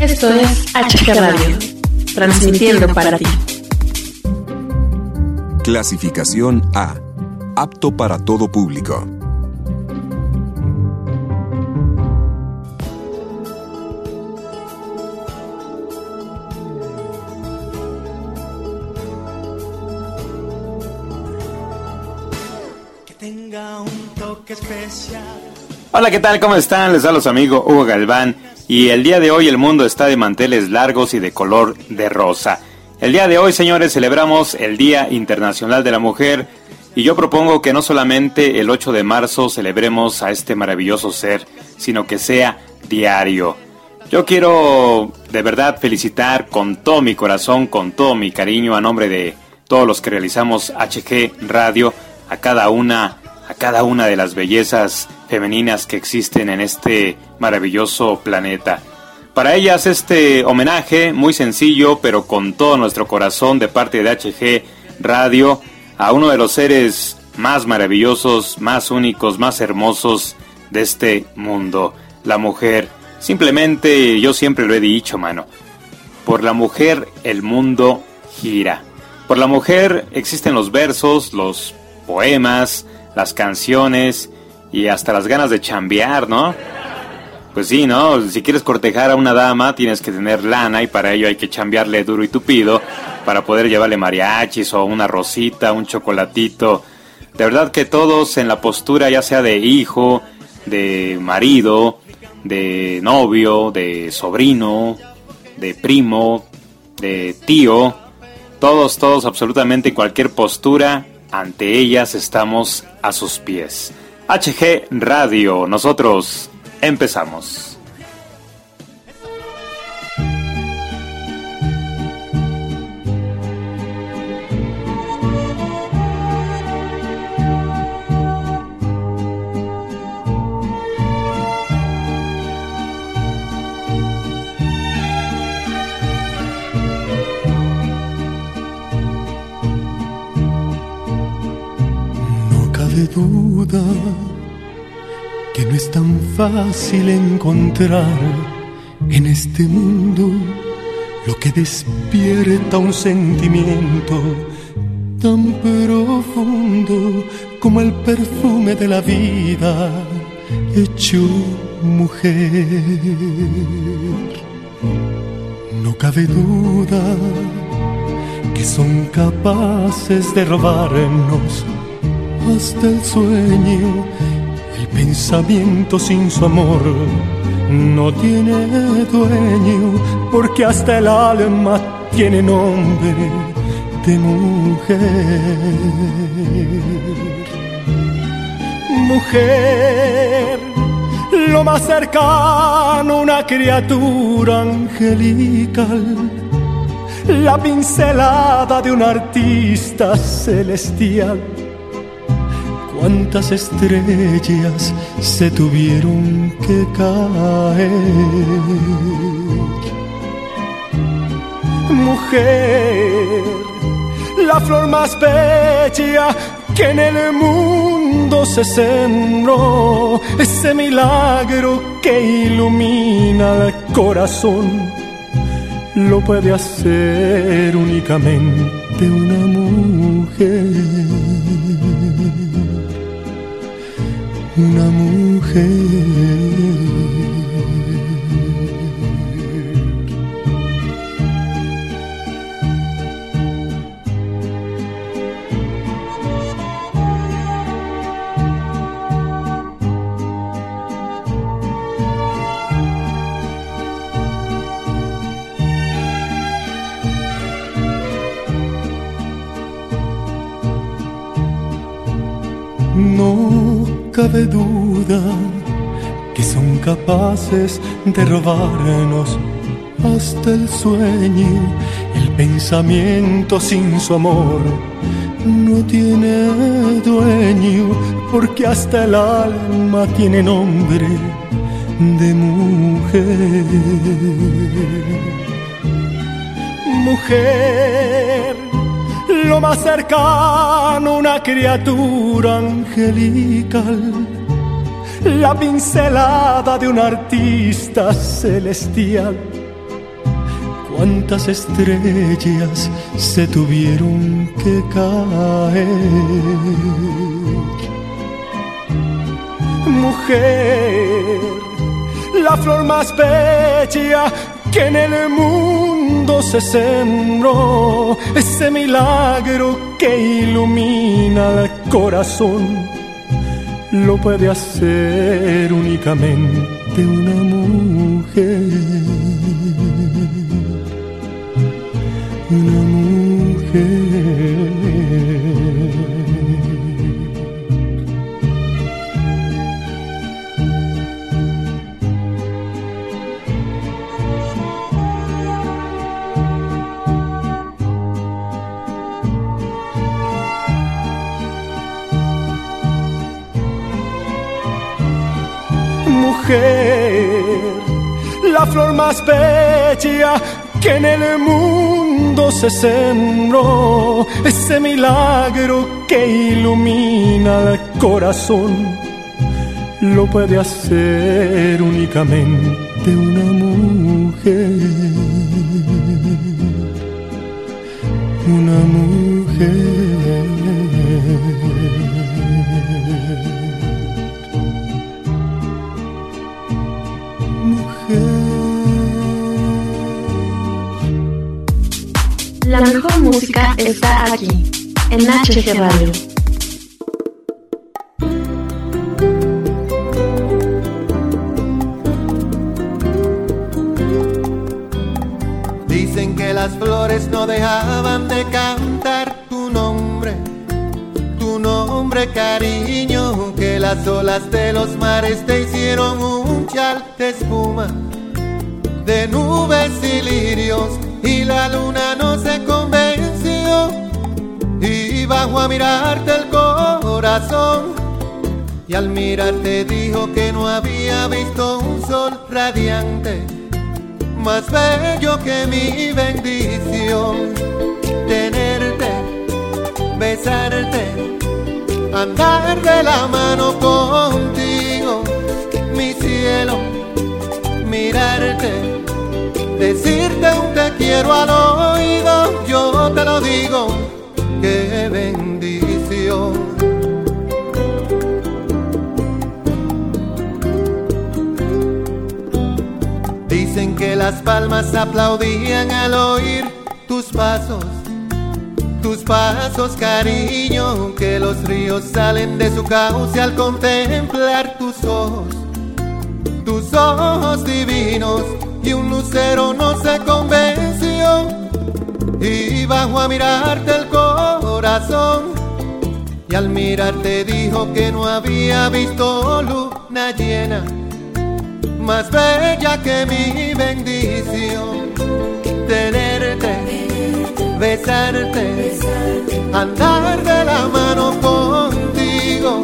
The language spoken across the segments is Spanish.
Esto es HG Radio, transmitiendo para ti. Clasificación A. Apto para todo público. Que tenga un toque especial. Hola, ¿qué tal? ¿Cómo están? Les da los amigos Hugo Galván y el día de hoy el mundo está de manteles largos y de color de rosa. El día de hoy, señores, celebramos el Día Internacional de la Mujer y yo propongo que no solamente el 8 de marzo celebremos a este maravilloso ser, sino que sea diario. Yo quiero de verdad felicitar con todo mi corazón, con todo mi cariño a nombre de todos los que realizamos HG Radio a cada una a cada una de las bellezas femeninas que existen en este maravilloso planeta. Para ellas este homenaje muy sencillo pero con todo nuestro corazón de parte de HG Radio a uno de los seres más maravillosos, más únicos, más hermosos de este mundo, la mujer. Simplemente yo siempre lo he dicho, mano. Por la mujer el mundo gira. Por la mujer existen los versos, los poemas, las canciones y hasta las ganas de chambear, ¿no? Pues sí, ¿no? Si quieres cortejar a una dama tienes que tener lana y para ello hay que chambearle duro y tupido para poder llevarle mariachis o una rosita, un chocolatito. De verdad que todos en la postura ya sea de hijo, de marido, de novio, de sobrino, de primo, de tío, todos, todos, absolutamente cualquier postura, ante ellas estamos a sus pies. HG Radio, nosotros empezamos. Que no es tan fácil encontrar en este mundo lo que despierta un sentimiento tan profundo como el perfume de la vida hecho mujer. No cabe duda que son capaces de robarnos hasta el sueño. El pensamiento sin su amor no tiene dueño, porque hasta el alma tiene nombre de mujer. Mujer, lo más cercano una criatura angelical la pincelada de un artista celestial. Cuántas estrellas se tuvieron que caer. Mujer, la flor más bella que en el mundo se sembró, ese milagro que ilumina el corazón lo puede hacer únicamente una mujer. Una mujer. Cabe duda que son capaces de robarnos hasta el sueño, el pensamiento sin su amor no tiene dueño, porque hasta el alma tiene nombre de mujer. Mujer, lo más cercano una criatura angelical, la pincelada de un artista celestial. cuántas estrellas se tuvieron que caer. Mujer, la flor más bella que en el mundo se sembró, ese milagro que ilumina el corazón, lo puede hacer únicamente una mujer. Una mujer. La flor más bella que en el mundo se sembró, ese milagro que ilumina el corazón, lo puede hacer únicamente una mujer. Una mujer. La mejor música está aquí, en HG Radio. Dicen que las flores no dejaban de cantar tu nombre, tu nombre cariño, que las olas de los mares te hicieron un chal de espuma, de nubes y lirios y la luna no se convenció. Y bajó a mirarte el corazón y al mirarte dijo que no había visto un sol radiante más bello que mi bendición. Tenerte besarte andar de la mano contigo mi cielo mirarte decirte un te quiero al oído, yo te lo digo, qué bendición. Dicen que las palmas aplaudían al oír tus pasos, tus pasos cariño, que los ríos salen de su cauce al contemplar tus ojos, tus ojos divinos y un lucero no se y bajó a mirarte el corazón. Y al mirarte dijo que no había visto luna llena más bella que mi bendición. Tenerte besarte andar de la mano contigo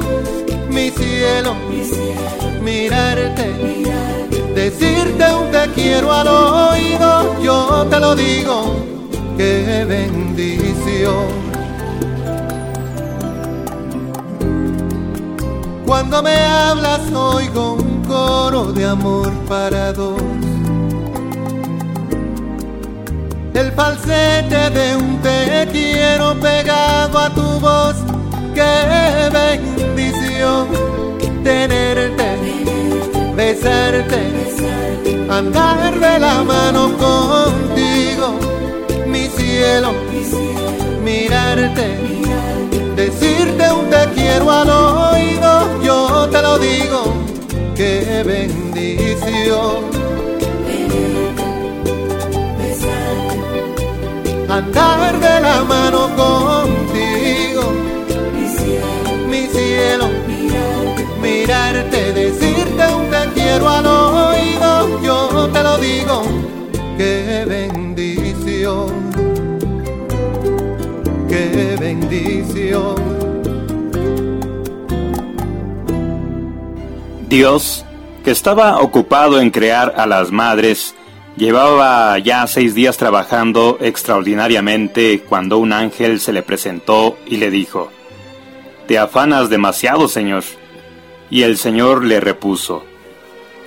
mi cielo mirarte decirte un te quiero al oído, yo te lo digo, qué bendición. Cuando me hablas oigo un coro de amor para dos. El falsete de un te quiero pegado a tu voz, qué bendición tenerte besarte, andar de la mano contigo, mi cielo, mirarte, decirte un te quiero al oído, yo te lo digo, qué bendición. Andar de la mano contigo, yo te lo digo, qué bendición, qué bendición. Dios, que estaba ocupado en crear a las madres, llevaba ya seis días trabajando extraordinariamente cuando un ángel se le presentó y le dijo, Te afanas demasiado, Señor. Y el Señor le repuso,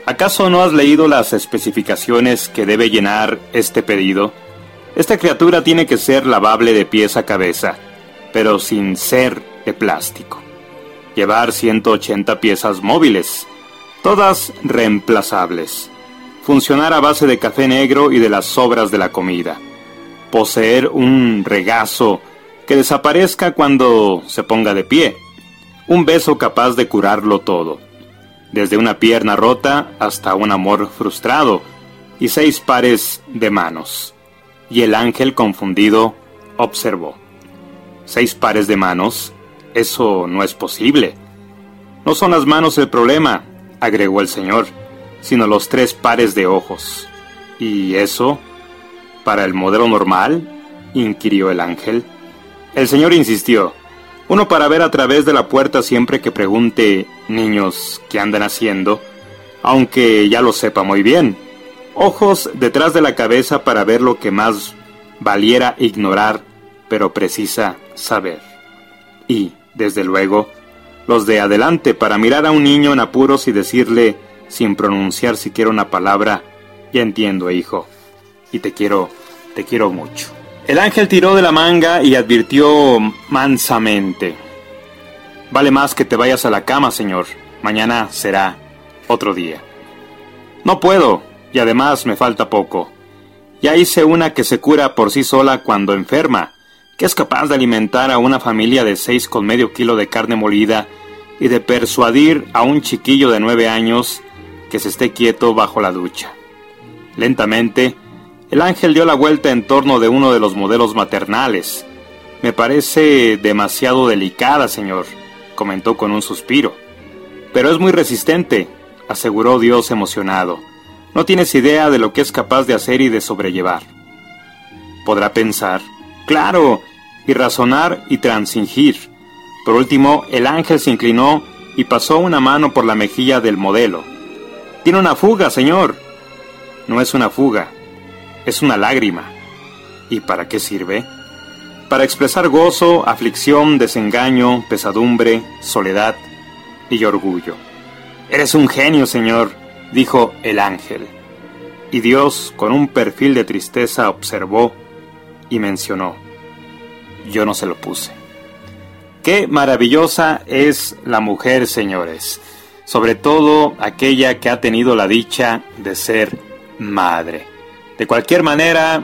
¿Acaso no has leído las especificaciones que debe llenar este pedido? Esta criatura tiene que ser lavable de pies a cabeza, pero sin ser de plástico. Llevar 180 piezas móviles, todas reemplazables. Funcionar a base de café negro y de las sobras de la comida. Poseer un regazo que desaparezca cuando se ponga de pie. Un beso capaz de curarlo todo. Desde una pierna rota hasta un amor frustrado. Y seis pares de manos. Y el ángel confundido observó. ¿Seis pares de manos? Eso no es posible. No son las manos el problema, agregó el Señor, sino los tres pares de ojos. ¿Y eso? ¿Para el modelo normal? inquirió el ángel. El Señor insistió. Uno para ver a través de la puerta siempre que pregunte, niños, ¿qué andan haciendo? Aunque ya lo sepa muy bien ojos detrás de la cabeza para ver lo que más valiera ignorar, pero precisa saber. Y, desde luego, los de adelante para mirar a un niño en apuros y decirle, sin pronunciar siquiera una palabra, ya entiendo, hijo, y te quiero, te quiero mucho. El ángel tiró de la manga y advirtió mansamente, Vale más que te vayas a la cama, señor. Mañana será otro día. No puedo, y además me falta poco. Ya hice una que se cura por sí sola cuando enferma, que es capaz de alimentar a una familia de seis con medio kilo de carne molida y de persuadir a un chiquillo de nueve años que se esté quieto bajo la ducha. Lentamente, el ángel dio la vuelta en torno de uno de los modelos maternales. Me parece demasiado delicada, señor, comentó con un suspiro. Pero es muy resistente, aseguró Dios emocionado. No tienes idea de lo que es capaz de hacer y de sobrellevar. Podrá pensar, claro, y razonar y transingir. Por último, el ángel se inclinó y pasó una mano por la mejilla del modelo. Tiene una fuga, señor. No es una fuga, es una lágrima. ¿Y para qué sirve? Para expresar gozo, aflicción, desengaño, pesadumbre, soledad y orgullo. Eres un genio, señor dijo el ángel. Y Dios, con un perfil de tristeza, observó y mencionó, yo no se lo puse. Qué maravillosa es la mujer, señores, sobre todo aquella que ha tenido la dicha de ser madre. De cualquier manera,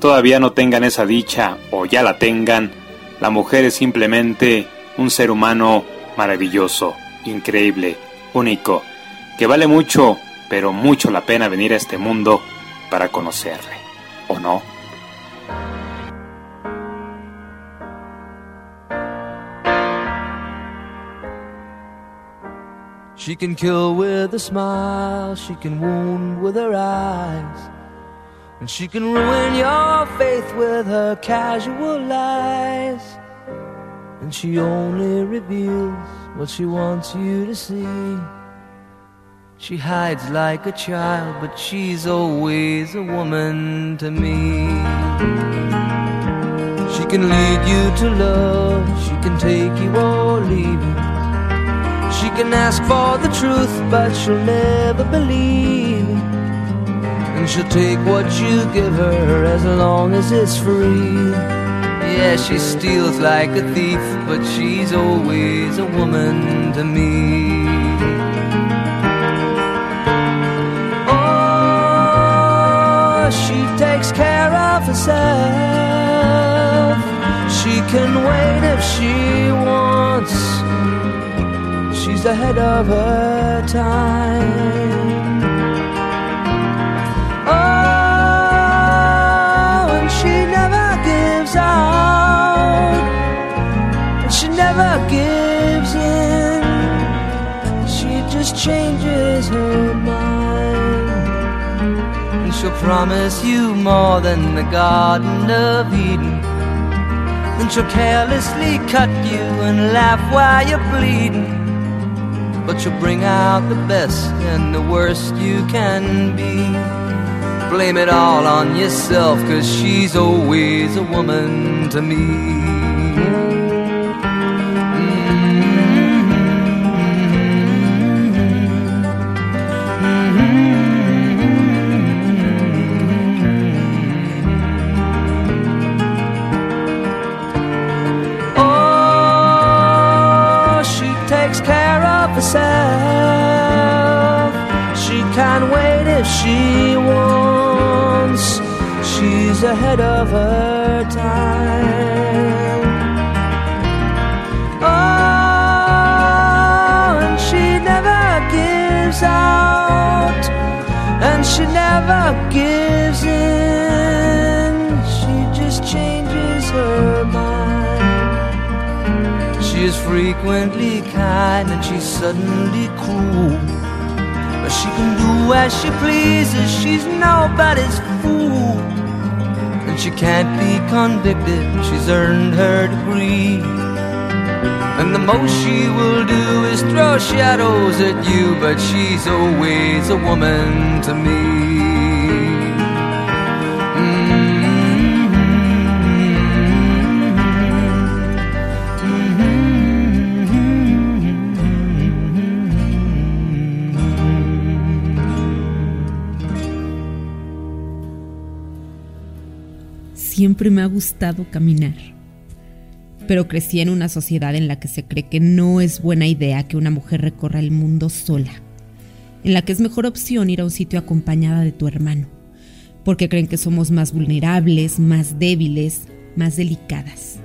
todavía no tengan esa dicha o ya la tengan, la mujer es simplemente un ser humano maravilloso, increíble, único que vale mucho, pero mucho la pena venir a este mundo para conocerle, ¿o no? She can kill with a smile, she can wound with her eyes, and she can ruin your faith with her casual lies. And she only reveals what she wants you to see. She hides like a child, but she's always a woman to me. She can lead you to love, she can take you or leave you. She can ask for the truth, but she'll never believe. And she'll take what you give her as long as it's free. Yeah, she steals like a thief, but she's always a woman to me. Oh, she takes care of herself. She can wait if she wants. She's ahead of her time. Out. And she never gives in. She just changes her mind, and she'll promise you more than the Garden of Eden. Then she'll carelessly cut you and laugh while you're bleeding. But she'll bring out the best and the worst you can be blame it all on yourself, cause she's always a woman to me. Mm-hmm. Oh, she takes care of herself. She can't wait if she She's ahead of her time. Oh, and she never gives out, and she never gives in. She just changes her mind. She is frequently kind, and she's suddenly cruel. But she can do as she pleases, she's nobody's fool. She can't be convicted, she's earned her degree. And the most she will do is throw shadows at you, but she's always a woman to me. Siempre me ha gustado caminar, pero crecí en una sociedad en la que se cree que no es buena idea que una mujer recorra el mundo sola, en la que es mejor opción ir a un sitio acompañada de tu hermano, porque creen que somos más vulnerables, más débiles, más delicadas.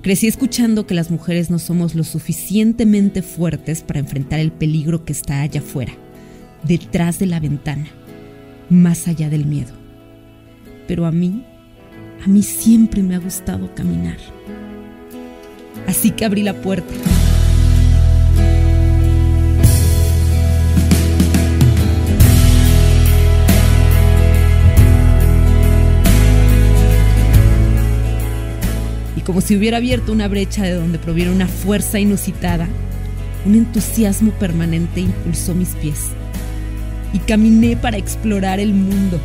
Crecí escuchando que las mujeres no somos lo suficientemente fuertes para enfrentar el peligro que está allá afuera, detrás de la ventana, más allá del miedo. Pero a mí, a mí siempre me ha gustado caminar. Así que abrí la puerta. Y como si hubiera abierto una brecha de donde proviene una fuerza inusitada, un entusiasmo permanente impulsó mis pies. Y caminé para explorar el mundo.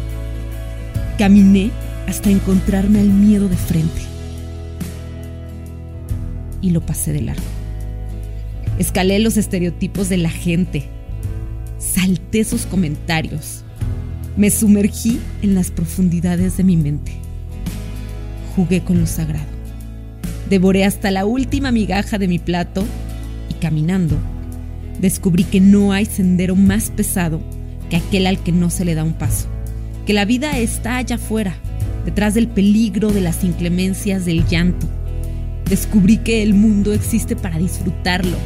Caminé hasta encontrarme al miedo de frente. Y lo pasé de largo. Escalé los estereotipos de la gente. Salté sus comentarios. Me sumergí en las profundidades de mi mente. Jugué con lo sagrado. Devoré hasta la última migaja de mi plato y caminando, descubrí que no hay sendero más pesado que aquel al que no se le da un paso. Que la vida está allá afuera, detrás del peligro, de las inclemencias, del llanto. Descubrí que el mundo existe para disfrutarlo,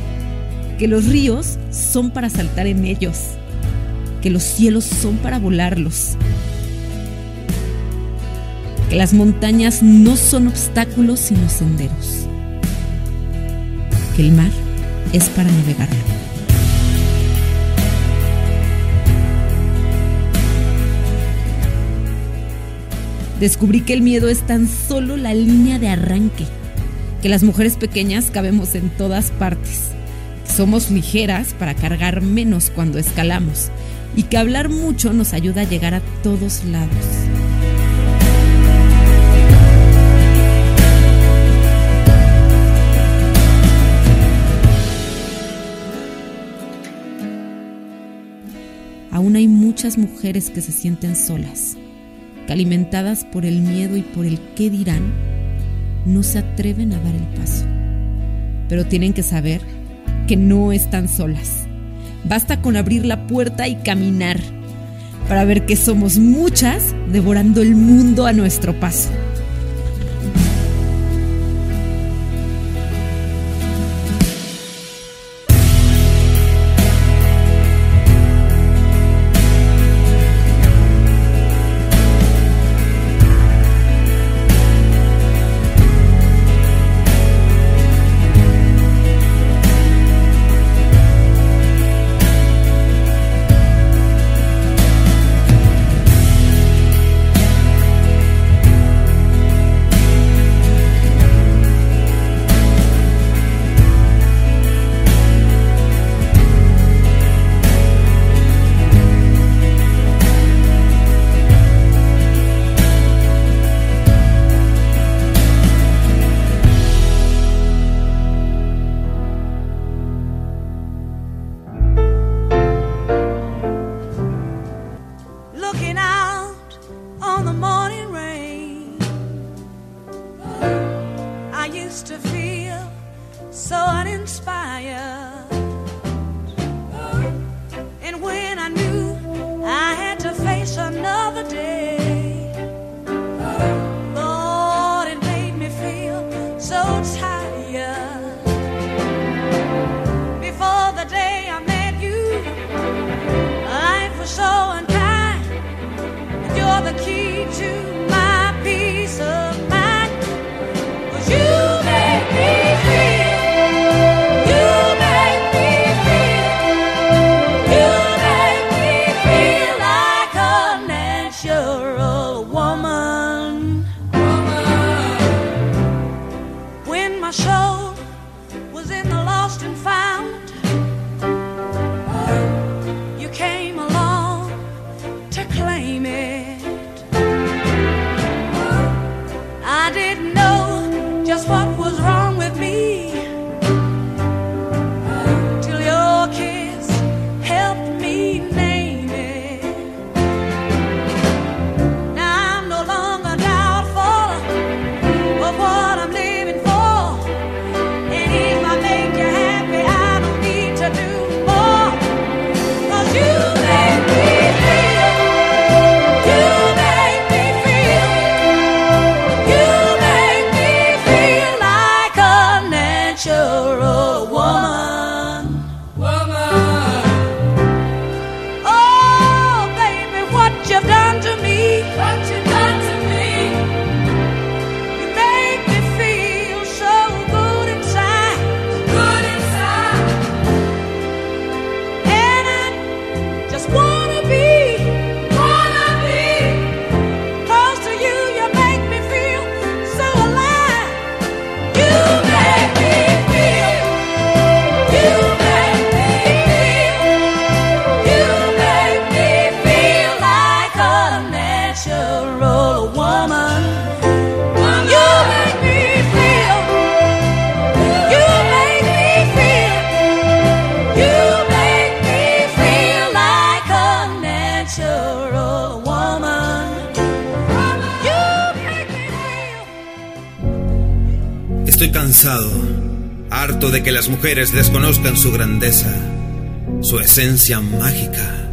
que los ríos son para saltar en ellos, que los cielos son para volarlos, que las montañas no son obstáculos sino senderos, que el mar es para navegarlo. Descubrí que el miedo es tan solo la línea de arranque, que las mujeres pequeñas cabemos en todas partes, que somos ligeras para cargar menos cuando escalamos y que hablar mucho nos ayuda a llegar a todos lados. Aún hay muchas mujeres que se sienten solas alimentadas por el miedo y por el qué dirán, no se atreven a dar el paso. Pero tienen que saber que no están solas. Basta con abrir la puerta y caminar para ver que somos muchas devorando el mundo a nuestro paso. Mujeres desconozcan su grandeza, su esencia mágica.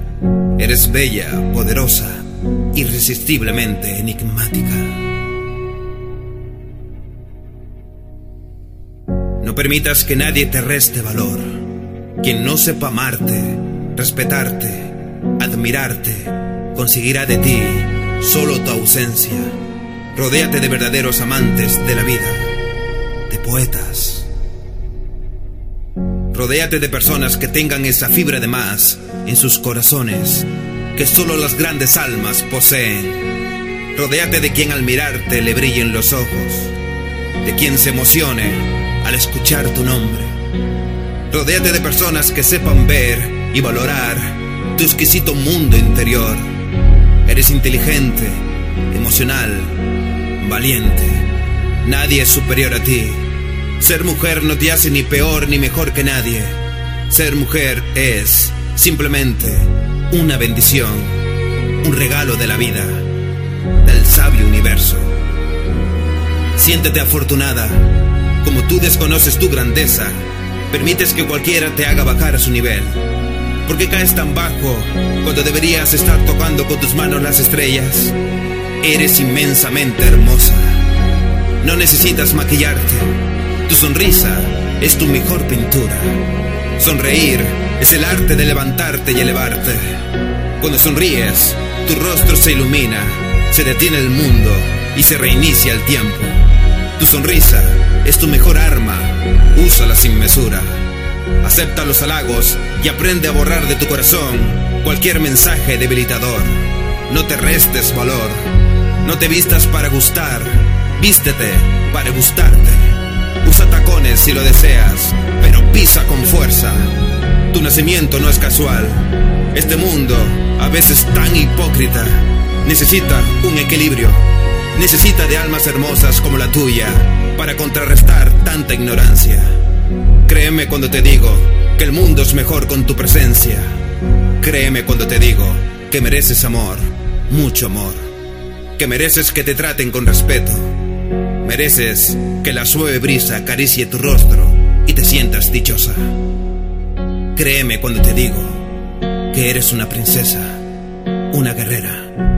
Eres bella, poderosa, irresistiblemente enigmática. No permitas que nadie te reste valor. Quien no sepa amarte, respetarte, admirarte, conseguirá de ti solo tu ausencia. Rodéate de verdaderos amantes de la vida poetas. Rodéate de personas que tengan esa fibra de más en sus corazones que solo las grandes almas poseen. Rodéate de quien al mirarte le brillen los ojos, de quien se emocione al escuchar tu nombre. Rodéate de personas que sepan ver y valorar tu exquisito mundo interior. Eres inteligente, emocional, valiente. Nadie es superior a ti. Ser mujer no te hace ni peor ni mejor que nadie. Ser mujer es simplemente una bendición, un regalo de la vida, del sabio universo. Siéntete afortunada, como tú desconoces tu grandeza, permites que cualquiera te haga bajar a su nivel. ¿Por qué caes tan bajo cuando deberías estar tocando con tus manos las estrellas? Eres inmensamente hermosa. No necesitas maquillarte tu sonrisa es tu mejor pintura. Sonreír es el arte de levantarte y elevarte. Cuando sonríes, tu rostro se ilumina, se detiene el mundo y se reinicia el tiempo. Tu sonrisa es tu mejor arma, úsala sin mesura. Acepta los halagos y aprende a borrar de tu corazón cualquier mensaje debilitador. No te restes valor, no te vistas para gustar, vístete para gustarte. Usa tacones si lo deseas, pero pisa con fuerza. Tu nacimiento no es casual. Este mundo, a veces tan hipócrita, necesita un equilibrio. Necesita de almas hermosas como la tuya para contrarrestar tanta ignorancia. Créeme cuando te digo que el mundo es mejor con tu presencia. Créeme cuando te digo que mereces amor, mucho amor. Que mereces que te traten con respeto Mereces que la suave brisa acaricie tu rostro y te sientas dichosa. Créeme cuando te digo que eres una princesa, una guerrera,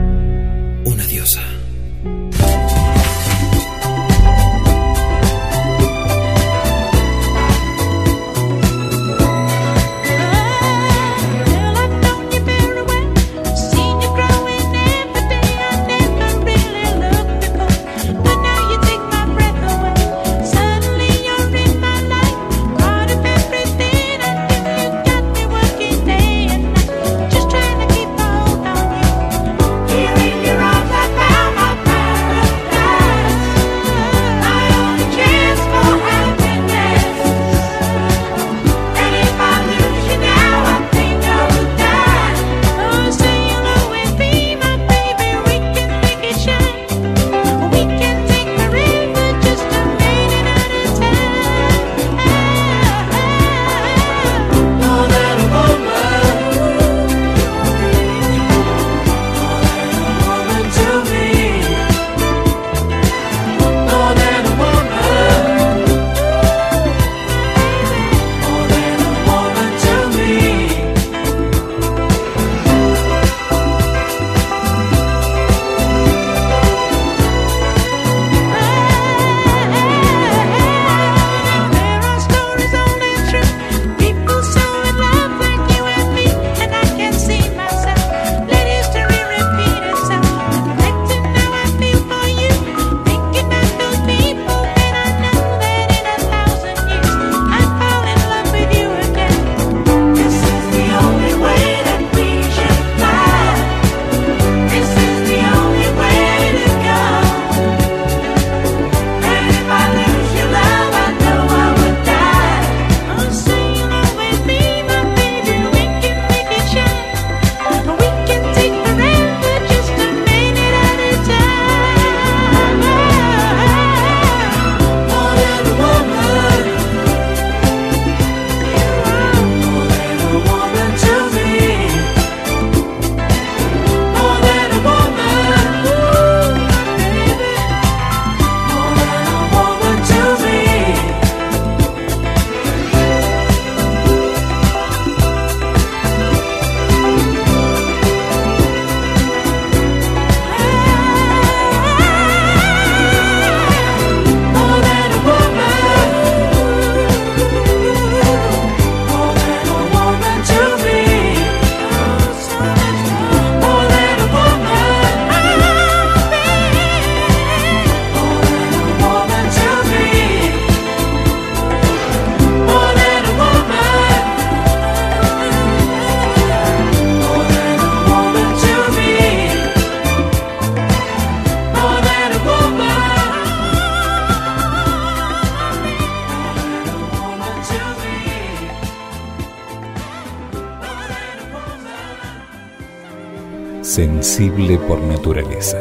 sensible por naturaleza.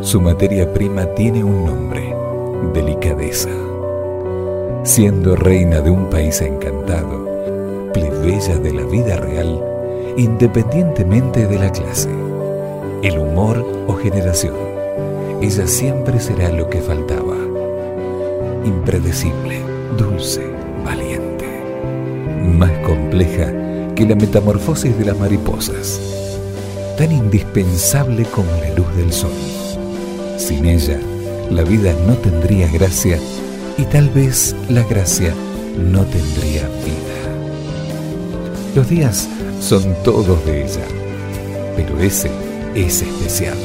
Su materia prima tiene un nombre, delicadeza. Siendo reina de un país encantado, plebeya de la vida real, independientemente de la clase, el humor o generación, ella siempre será lo que faltaba. Impredecible, dulce, valiente. Más compleja que la metamorfosis de las mariposas. Tan indispensable como la luz del sol. Sin ella, la vida no tendría gracia y tal vez la gracia no tendría vida. Los días son todos de ella, pero ese es especial.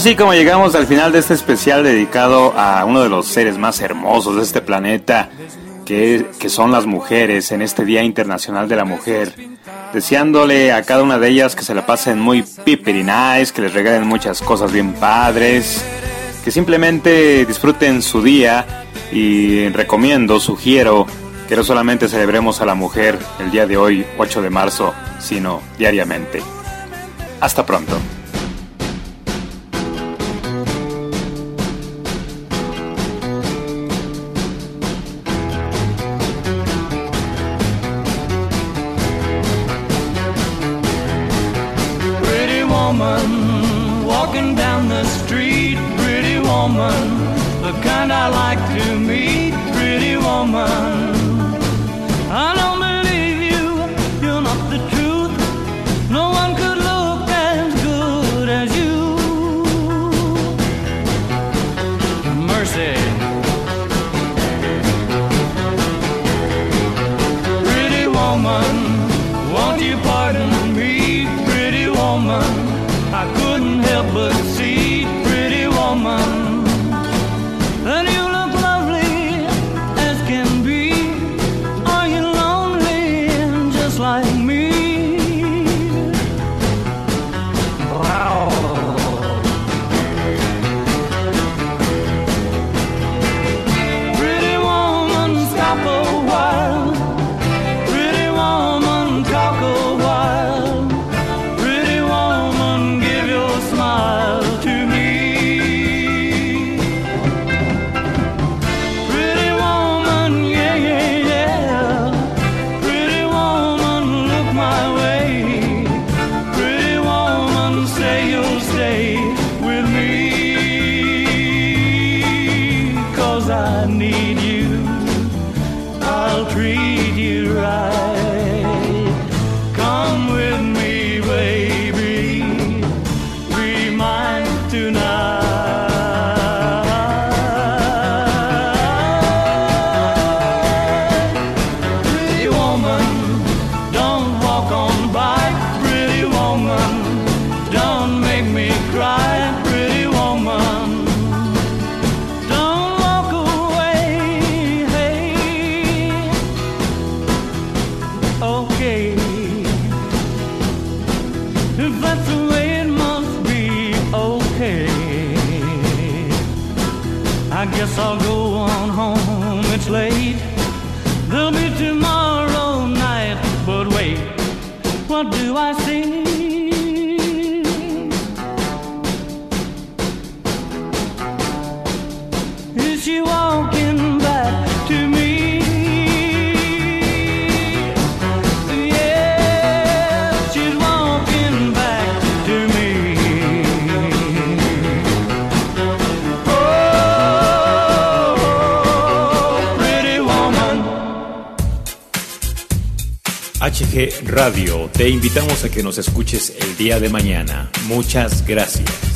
Así como llegamos al final de este especial dedicado a uno de los seres más hermosos de este planeta, que, son las mujeres, en este Día Internacional de la Mujer. Deseándole a cada una de ellas que se la pasen muy pipiri nice, que les regalen muchas cosas bien padres, que simplemente disfruten su día y recomiendo, sugiero que no solamente celebremos a la mujer el día de hoy, 8 de marzo, sino diariamente. Hasta pronto. Radio. Te invitamos a que nos escuches el día de mañana. Muchas gracias.